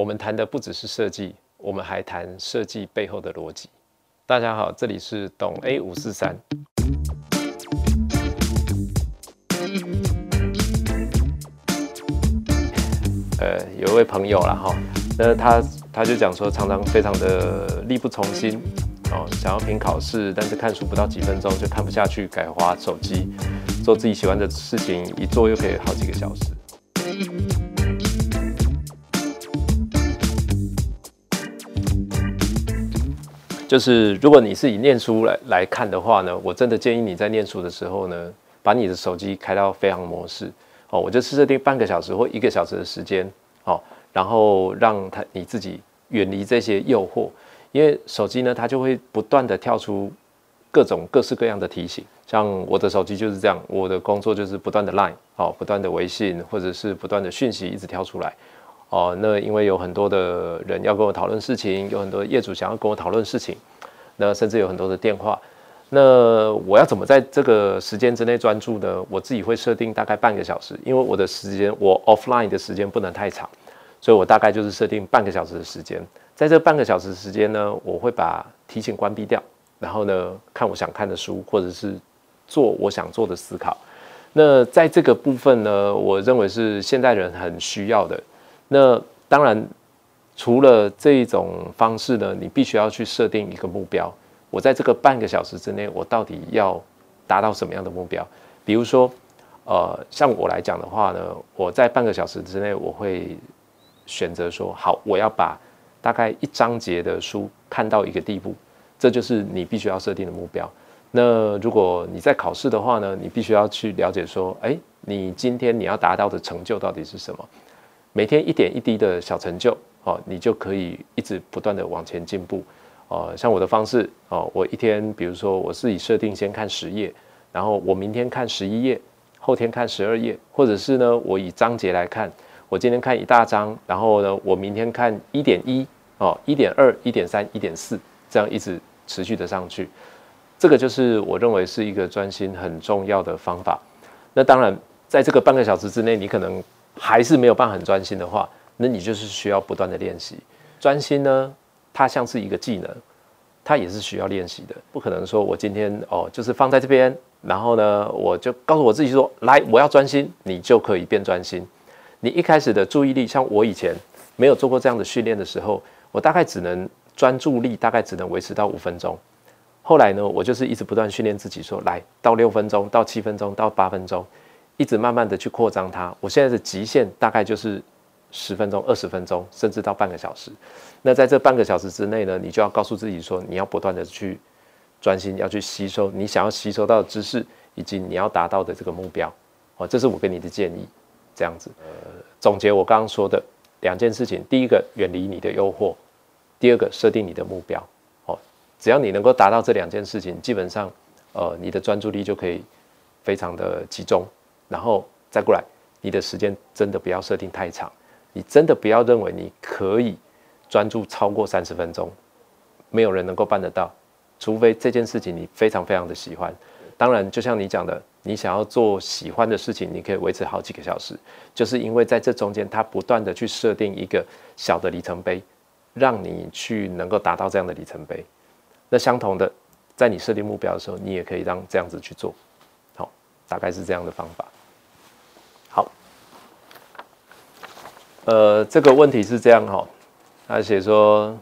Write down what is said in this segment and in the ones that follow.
我们谈的不只是设计，我们还谈设计背后的逻辑。大家好，这里是懂 A 五四三。呃，有一位朋友了哈，那他他就讲说，常常非常的力不从心哦，想要凭考试，但是看书不到几分钟就看不下去，改滑手机，做自己喜欢的事情，一做又可以好几个小时。就是如果你是以念书来来看的话呢，我真的建议你在念书的时候呢，把你的手机开到飞行模式。哦，我就设定半个小时或一个小时的时间，哦，然后让他你自己远离这些诱惑，因为手机呢，它就会不断的跳出各种各式各样的提醒。像我的手机就是这样，我的工作就是不断的 Line，哦，不断的微信或者是不断的讯息一直跳出来，哦，那因为有很多的人要跟我讨论事情，有很多业主想要跟我讨论事情，那甚至有很多的电话。那我要怎么在这个时间之内专注呢？我自己会设定大概半个小时，因为我的时间我 offline 的时间不能太长，所以我大概就是设定半个小时的时间。在这半个小时时间呢，我会把提醒关闭掉，然后呢看我想看的书，或者是做我想做的思考。那在这个部分呢，我认为是现代人很需要的。那当然，除了这种方式呢，你必须要去设定一个目标。我在这个半个小时之内，我到底要达到什么样的目标？比如说，呃，像我来讲的话呢，我在半个小时之内，我会选择说，好，我要把大概一章节的书看到一个地步，这就是你必须要设定的目标。那如果你在考试的话呢，你必须要去了解说，哎，你今天你要达到的成就到底是什么？每天一点一滴的小成就，哦，你就可以一直不断的往前进步。哦，像我的方式哦，我一天，比如说我自己设定先看十页，然后我明天看十一页，后天看十二页，或者是呢，我以章节来看，我今天看一大章，然后呢，我明天看一点一哦，一点二、一点三、一点四，这样一直持续的上去，这个就是我认为是一个专心很重要的方法。那当然，在这个半个小时之内，你可能还是没有办法很专心的话，那你就是需要不断的练习专心呢。它像是一个技能，它也是需要练习的。不可能说我今天哦，就是放在这边，然后呢，我就告诉我自己说，来，我要专心，你就可以变专心。你一开始的注意力，像我以前没有做过这样的训练的时候，我大概只能专注力大概只能维持到五分钟。后来呢，我就是一直不断训练自己，说来到六分钟，到七分钟，到八分钟，一直慢慢的去扩张它。我现在的极限大概就是。十分钟、二十分钟，甚至到半个小时。那在这半个小时之内呢，你就要告诉自己说，你要不断的去专心，要去吸收你想要吸收到的知识，以及你要达到的这个目标。哦，这是我给你的建议。这样子，呃，总结我刚刚说的两件事情：第一个，远离你的诱惑；第二个，设定你的目标。哦，只要你能够达到这两件事情，基本上，呃，你的专注力就可以非常的集中。然后再过来，你的时间真的不要设定太长。你真的不要认为你可以专注超过三十分钟，没有人能够办得到，除非这件事情你非常非常的喜欢。当然，就像你讲的，你想要做喜欢的事情，你可以维持好几个小时，就是因为在这中间，它不断的去设定一个小的里程碑，让你去能够达到这样的里程碑。那相同的，在你设定目标的时候，你也可以让这样子去做。好，大概是这样的方法。呃，这个问题是这样哈，他写说，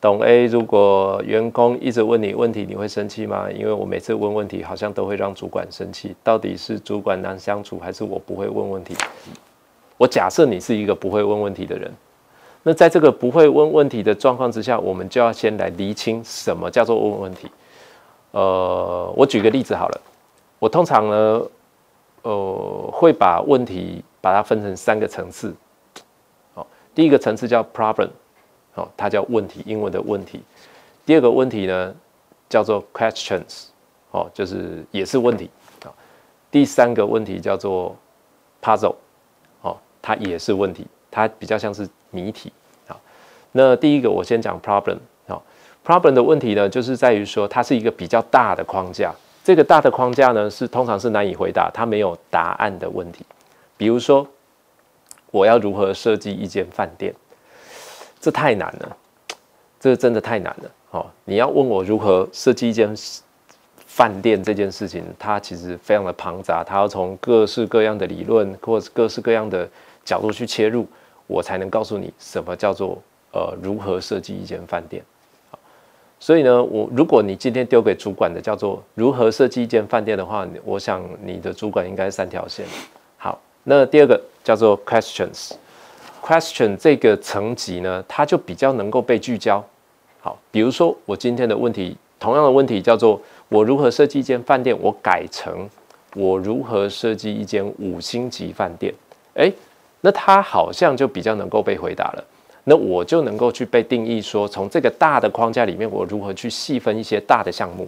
董 A，如果员工一直问你问题，你会生气吗？因为我每次问问题，好像都会让主管生气。到底是主管难相处，还是我不会问问题？我假设你是一个不会问问题的人，那在这个不会问问题的状况之下，我们就要先来厘清什么叫做问问题。呃，我举个例子好了，我通常呢，呃，会把问题把它分成三个层次。第一个层次叫 problem，哦，它叫问题，英文的问题。第二个问题呢，叫做 questions，哦，就是也是问题。啊，第三个问题叫做 puzzle，哦，它也是问题，它比较像是谜题。啊，那第一个我先讲 problem，啊，problem 的问题呢，就是在于说它是一个比较大的框架，这个大的框架呢是通常是难以回答，它没有答案的问题，比如说。我要如何设计一间饭店？这太难了，这真的太难了。哦，你要问我如何设计一间饭店这件事情，它其实非常的庞杂，它要从各式各样的理论或者各式各样的角度去切入，我才能告诉你什么叫做呃如何设计一间饭店。所以呢，我如果你今天丢给主管的叫做如何设计一间饭店的话，我想你的主管应该三条线。那第二个叫做 questions，question 这个层级呢，它就比较能够被聚焦。好，比如说我今天的问题，同样的问题叫做我如何设计一间饭店，我改成我如何设计一间五星级饭店。诶，那它好像就比较能够被回答了。那我就能够去被定义说，从这个大的框架里面，我如何去细分一些大的项目？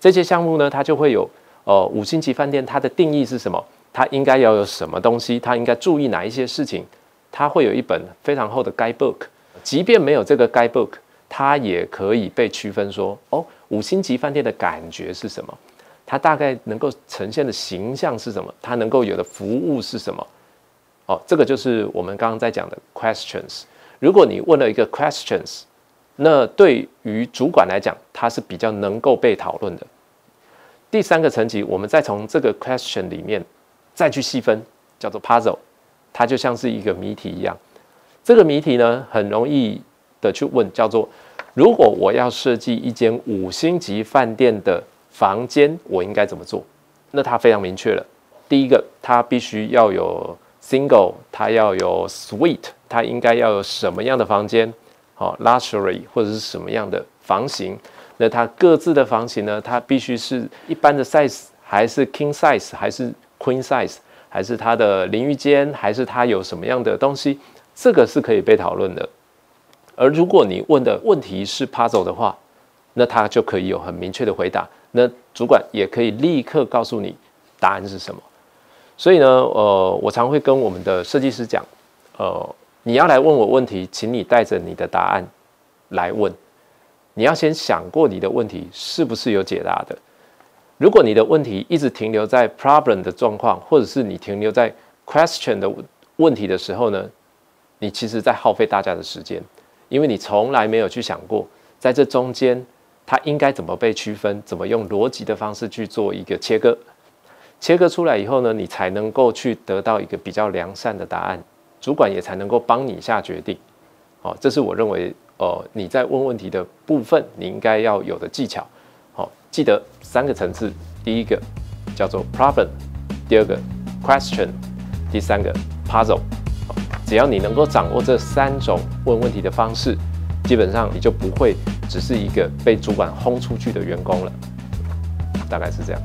这些项目呢，它就会有呃五星级饭店，它的定义是什么？他应该要有什么东西？他应该注意哪一些事情？他会有一本非常厚的 guidebook，即便没有这个 guidebook，他也可以被区分说，哦，五星级饭店的感觉是什么？它大概能够呈现的形象是什么？它能够有的服务是什么？哦，这个就是我们刚刚在讲的 questions。如果你问了一个 questions，那对于主管来讲，它是比较能够被讨论的。第三个层级，我们再从这个 question 里面再去细分，叫做 puzzle，它就像是一个谜题一样。这个谜题呢，很容易的去问，叫做如果我要设计一间五星级饭店的房间，我应该怎么做？那它非常明确了。第一个，它必须要有 single，它要有 suite。它应该要有什么样的房间？好，luxury 或者是什么样的房型？那它各自的房型呢？它必须是一般的 size，还是 king size，还是 queen size，还是它的淋浴间，还是它有什么样的东西？这个是可以被讨论的。而如果你问的问题是 puzzle 的话，那他就可以有很明确的回答。那主管也可以立刻告诉你答案是什么。所以呢，呃，我常会跟我们的设计师讲，呃。你要来问我问题，请你带着你的答案来问。你要先想过你的问题是不是有解答的。如果你的问题一直停留在 problem 的状况，或者是你停留在 question 的问题的时候呢，你其实在耗费大家的时间，因为你从来没有去想过，在这中间它应该怎么被区分，怎么用逻辑的方式去做一个切割。切割出来以后呢，你才能够去得到一个比较良善的答案。主管也才能够帮你下决定，好，这是我认为，呃，你在问问题的部分，你应该要有的技巧，好，记得三个层次，第一个叫做 problem，第二个 question，第三个 puzzle，只要你能够掌握这三种问问题的方式，基本上你就不会只是一个被主管轰出去的员工了，大概是这样。